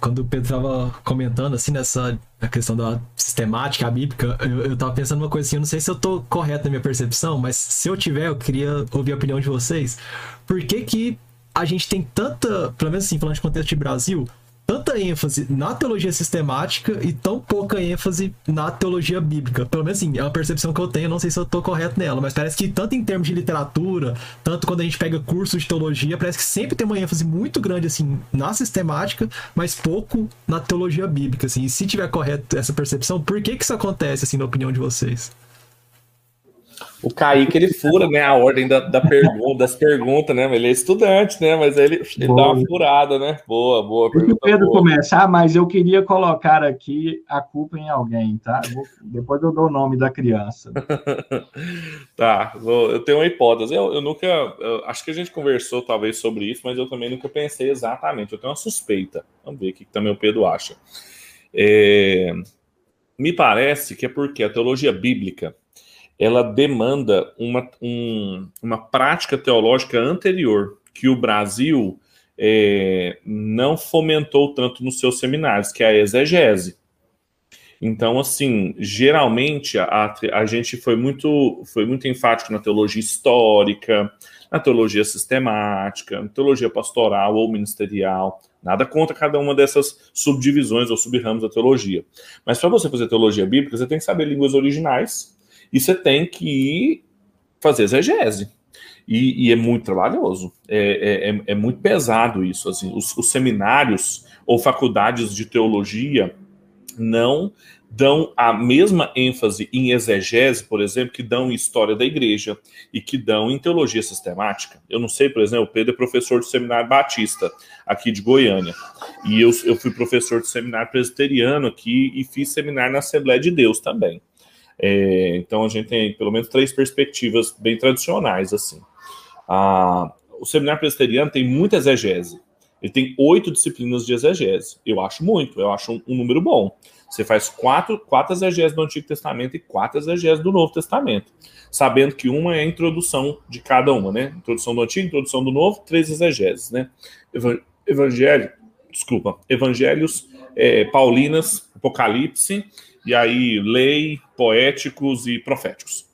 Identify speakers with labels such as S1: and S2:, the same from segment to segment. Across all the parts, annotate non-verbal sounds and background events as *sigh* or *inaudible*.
S1: quando o Pedro tava comentando, assim, nessa a questão da sistemática, bíblica, eu, eu tava pensando uma coisa assim, eu não sei se eu tô correto na minha percepção, mas se eu tiver, eu queria ouvir a opinião de vocês. Por que que a gente tem tanta, pelo menos assim, falando de contexto de Brasil, tanta ênfase na teologia sistemática e tão pouca ênfase na teologia bíblica. Pelo menos assim, é uma percepção que eu tenho, não sei se eu estou correto nela, mas parece que tanto em termos de literatura, tanto quando a gente pega cursos de teologia, parece que sempre tem uma ênfase muito grande assim na sistemática, mas pouco na teologia bíblica, assim. E se tiver correto essa percepção, por que que isso acontece assim na opinião de vocês?
S2: O Kaique, ele fura, né, a ordem da, da pergunta, das perguntas, né, ele é estudante, né, mas ele, ele dá uma furada, né, boa, boa
S3: pergunta. o Pedro boa. começar, mas eu queria colocar aqui a culpa em alguém, tá? Vou, depois eu dou o nome da criança. *laughs*
S2: tá, vou, eu tenho uma hipótese, eu, eu nunca, eu, acho que a gente conversou talvez sobre isso, mas eu também nunca pensei exatamente, eu tenho uma suspeita, vamos ver o que também o Pedro acha. É, me parece que é porque a teologia bíblica, ela demanda uma, um, uma prática teológica anterior que o Brasil é, não fomentou tanto nos seus seminários, que é a exegese. Então, assim, geralmente a, a gente foi muito, foi muito enfático na teologia histórica, na teologia sistemática, na teologia pastoral ou ministerial. Nada contra cada uma dessas subdivisões ou subramos da teologia. Mas para você fazer teologia bíblica, você tem que saber línguas originais e você tem que fazer exegese. E, e é muito trabalhoso, é, é, é, é muito pesado isso. Assim, os, os seminários ou faculdades de teologia não dão a mesma ênfase em exegese, por exemplo, que dão em história da igreja e que dão em teologia sistemática. Eu não sei, por exemplo, o Pedro é professor do seminário batista aqui de Goiânia. E eu, eu fui professor do seminário presbiteriano aqui e fiz seminário na Assembleia de Deus também. É, então a gente tem pelo menos três perspectivas bem tradicionais assim. Ah, o seminário presbiteriano tem muita exegese. Ele tem oito disciplinas de exegese. Eu acho muito, eu acho um, um número bom. Você faz quatro, quatro exegeses do Antigo Testamento e quatro exegeses do Novo Testamento. Sabendo que uma é a introdução de cada uma, né? Introdução do Antigo, introdução do Novo, três exegeses, né? Evangelho, desculpa, Evangelhos, é, Paulinas, Apocalipse e aí lei, poéticos e proféticos.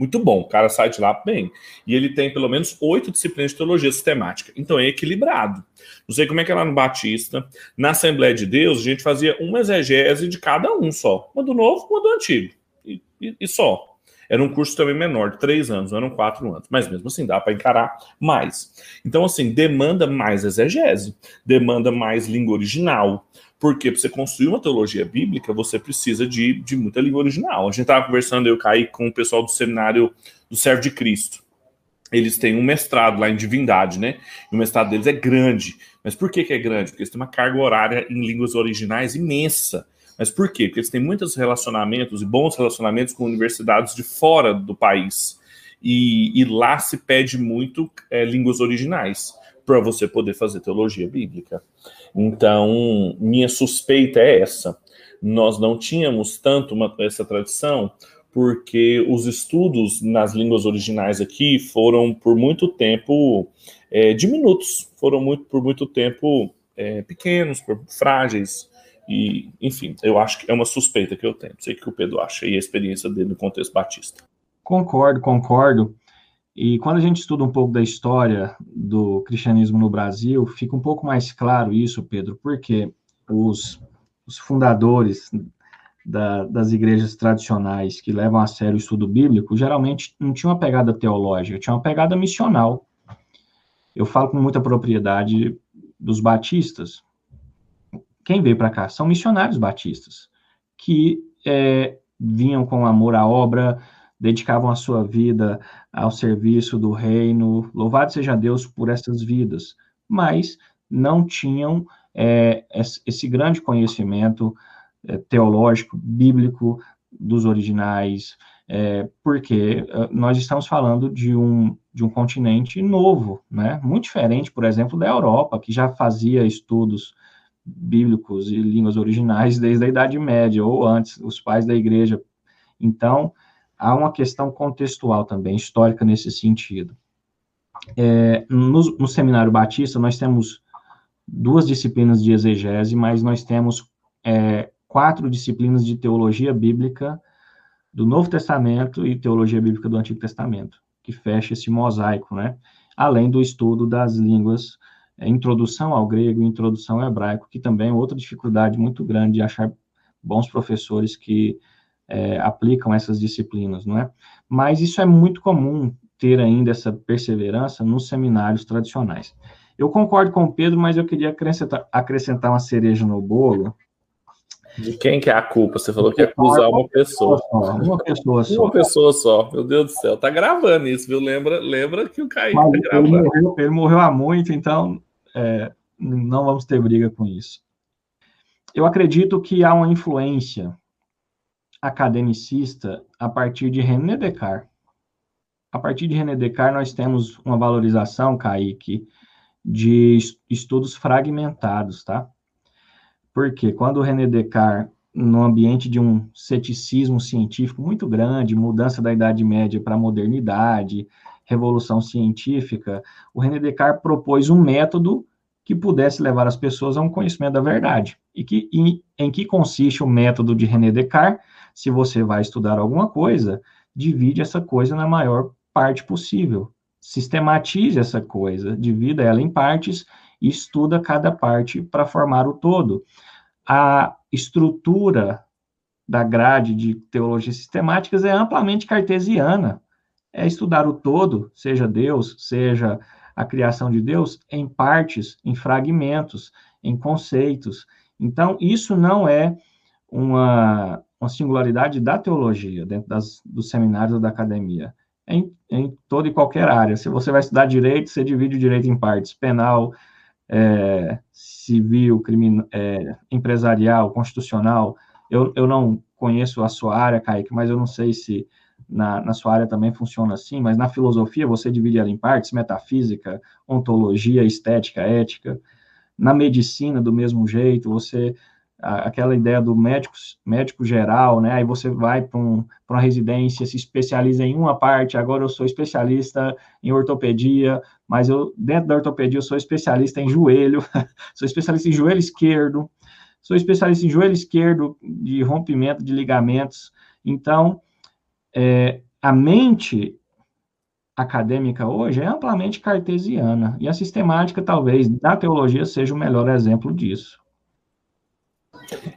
S2: Muito bom, o cara sai de lá bem. E ele tem pelo menos oito disciplinas de teologia sistemática. Então é equilibrado. Não sei como é que é lá no Batista. Na Assembleia de Deus, a gente fazia uma exegese de cada um só. Uma do novo, uma do antigo. E, e, e só. Era um curso também menor, de três anos, não eram quatro anos. Mas mesmo assim, dá para encarar mais. Então, assim, demanda mais exegese, demanda mais língua original, porque para você construir uma teologia bíblica, você precisa de, de muita língua original. A gente estava conversando, eu caí com o pessoal do seminário do Servo de Cristo. Eles têm um mestrado lá em divindade, né? E o mestrado deles é grande. Mas por que, que é grande? Porque eles têm uma carga horária em línguas originais imensa. Mas por quê? Porque eles têm muitos relacionamentos e bons relacionamentos com universidades de fora do país. E, e lá se pede muito é, línguas originais para você poder fazer teologia bíblica. Então, minha suspeita é essa. Nós não tínhamos tanto uma, essa tradição porque os estudos nas línguas originais aqui foram por muito tempo é, diminutos, foram muito, por muito tempo é, pequenos, frágeis. E, enfim, eu acho que é uma suspeita que eu tenho. Sei que o Pedro acha e a experiência dele no contexto batista.
S3: Concordo, concordo. E quando a gente estuda um pouco da história do cristianismo no Brasil, fica um pouco mais claro isso, Pedro, porque os, os fundadores da, das igrejas tradicionais que levam a sério o estudo bíblico geralmente não tinham uma pegada teológica, tinham uma pegada missional. Eu falo com muita propriedade dos batistas. Quem veio para cá são missionários batistas que é, vinham com amor à obra, dedicavam a sua vida ao serviço do reino. Louvado seja Deus por essas vidas, mas não tinham é, esse grande conhecimento é, teológico, bíblico dos originais, é, porque é, nós estamos falando de um, de um continente novo, né? muito diferente, por exemplo, da Europa, que já fazia estudos bíblicos e línguas originais desde a Idade Média ou antes, os pais da igreja. Então, há uma questão contextual também, histórica nesse sentido. É, no, no, Seminário Batista, nós temos duas disciplinas de exegese, mas nós temos é, quatro disciplinas de teologia bíblica do Novo Testamento e teologia bíblica do Antigo Testamento, que fecha esse mosaico, né? Além do estudo das línguas, introdução ao grego e introdução ao hebraico, que também é outra dificuldade muito grande de achar bons professores que é, aplicam essas disciplinas, não é? Mas isso é muito comum ter ainda essa perseverança nos seminários tradicionais. Eu concordo com o Pedro, mas eu queria acrescentar, acrescentar uma cereja no bolo.
S2: De quem que é a culpa? Você falou que ia acusar uma pessoa.
S3: Uma pessoa só.
S2: Uma pessoa só. Meu Deus do céu. Tá gravando isso, viu? Lembra, lembra que o Kaique tá gravando.
S3: Ele morreu, ele morreu há muito, então é, não vamos ter briga com isso. Eu acredito que há uma influência academicista a partir de René Descartes a partir de René Descartes, nós temos uma valorização, Kaique, de estudos fragmentados, tá? Porque quando René Descartes, no ambiente de um ceticismo científico muito grande, mudança da Idade Média para a modernidade, revolução científica, o René Descartes propôs um método que pudesse levar as pessoas a um conhecimento da verdade. E que, em, em que consiste o método de René Descartes? Se você vai estudar alguma coisa, divide essa coisa na maior parte possível. Sistematize essa coisa, divida ela em partes e estuda cada parte para formar o todo. A estrutura da grade de teologias sistemáticas é amplamente cartesiana. É estudar o todo, seja Deus, seja a criação de Deus, em partes, em fragmentos, em conceitos. Então, isso não é uma, uma singularidade da teologia, dentro das, dos seminários da academia em, em toda e qualquer área. Se você vai estudar direito, você divide o direito em partes: penal, é, civil, criminal, é, empresarial, constitucional. Eu, eu não conheço a sua área, Kaique, mas eu não sei se na, na sua área também funciona assim, mas na filosofia você divide ela em partes: metafísica, ontologia, estética, ética. Na medicina, do mesmo jeito, você aquela ideia do médico, médico geral, né? Aí você vai para um, uma residência, se especializa em uma parte. Agora eu sou especialista em ortopedia, mas eu dentro da ortopedia eu sou especialista em joelho, *laughs* sou especialista em joelho esquerdo, sou especialista em joelho esquerdo de rompimento de ligamentos. Então, é, a mente acadêmica hoje é amplamente cartesiana e a sistemática talvez da teologia seja o melhor exemplo disso.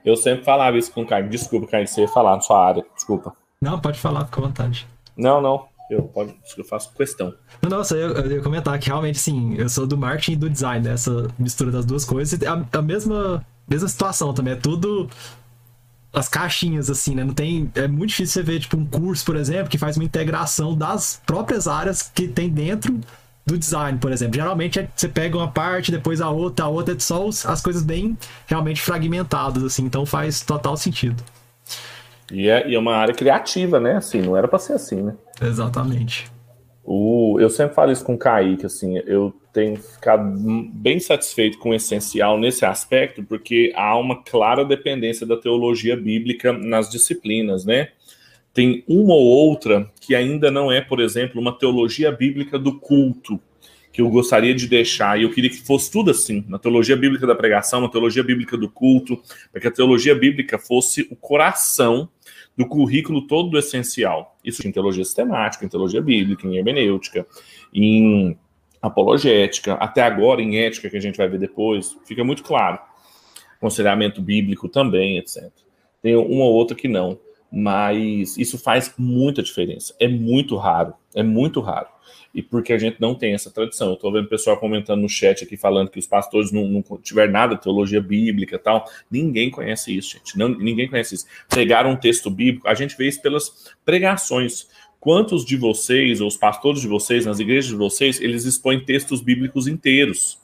S2: Eu sempre falava isso com o Caio. Desculpa, Caio, você ia falar na sua área. Desculpa.
S1: Não, pode falar, fica à vontade.
S2: Não, não. Eu, pode, eu faço questão.
S1: Nossa, eu, eu ia comentar que realmente, sim, eu sou do marketing e do design, né? essa mistura das duas coisas. A, a mesma, mesma situação também, é tudo as caixinhas, assim, né? Não tem. É muito difícil você ver, tipo, um curso, por exemplo, que faz uma integração das próprias áreas que tem dentro do design, por exemplo. Geralmente é, você pega uma parte, depois a outra, a outra é só as coisas bem realmente fragmentadas, assim, então faz total sentido.
S2: E é, e é uma área criativa, né? Assim, não era para ser assim, né?
S1: Exatamente.
S2: O, eu sempre falo isso com o Kaique, assim, eu tenho ficado bem satisfeito com o essencial nesse aspecto, porque há uma clara dependência da teologia bíblica nas disciplinas, né? Tem uma ou outra que ainda não é, por exemplo, uma teologia bíblica do culto, que eu gostaria de deixar, e eu queria que fosse tudo assim, uma teologia bíblica da pregação, uma teologia bíblica do culto, para que a teologia bíblica fosse o coração do currículo todo do essencial. Isso em teologia sistemática, em teologia bíblica, em hermenêutica, em apologética, até agora em ética, que a gente vai ver depois, fica muito claro. Aconselhamento bíblico também, etc. Tem uma ou outra que não mas isso faz muita diferença. É muito raro, é muito raro. E porque a gente não tem essa tradição. Eu estou vendo o pessoal comentando no chat aqui falando que os pastores não, não tiver nada de teologia bíblica tal. Ninguém conhece isso, gente. Não, ninguém conhece isso. Pegaram um texto bíblico, a gente vê isso pelas pregações. Quantos de vocês, ou os pastores de vocês, nas igrejas de vocês, eles expõem textos bíblicos inteiros?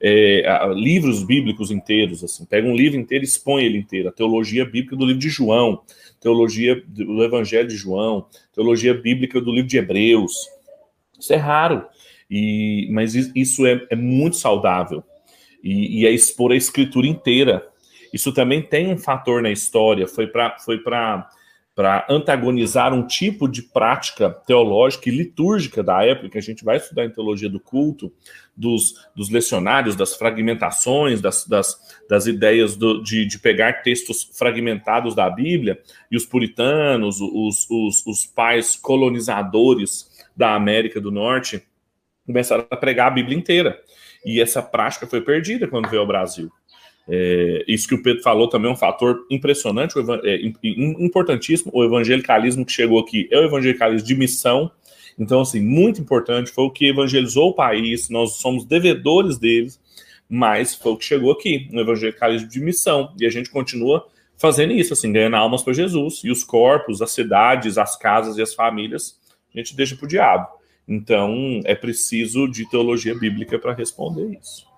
S2: É, livros bíblicos inteiros, assim, pega um livro inteiro e expõe ele inteiro, a teologia bíblica do livro de João, teologia do Evangelho de João, teologia bíblica do livro de Hebreus. Isso é raro, e, mas isso é, é muito saudável. E, e, é expor a escritura inteira. Isso também tem um fator na história, foi para foi para antagonizar um tipo de prática teológica e litúrgica da época, que a gente vai estudar em teologia do culto, dos, dos lecionários, das fragmentações, das, das, das ideias do, de, de pegar textos fragmentados da Bíblia, e os puritanos, os, os, os pais colonizadores da América do Norte começaram a pregar a Bíblia inteira. E essa prática foi perdida quando veio ao Brasil. É, isso que o Pedro falou também é um fator impressionante, é, importantíssimo. O evangelicalismo que chegou aqui é o evangelicalismo de missão. Então, assim, muito importante. Foi o que evangelizou o país. Nós somos devedores deles, mas foi o que chegou aqui, um evangelicalismo de missão. E a gente continua fazendo isso, assim, ganhando almas para Jesus. E os corpos, as cidades, as casas e as famílias, a gente deixa para o diabo. Então, é preciso de teologia bíblica para responder isso.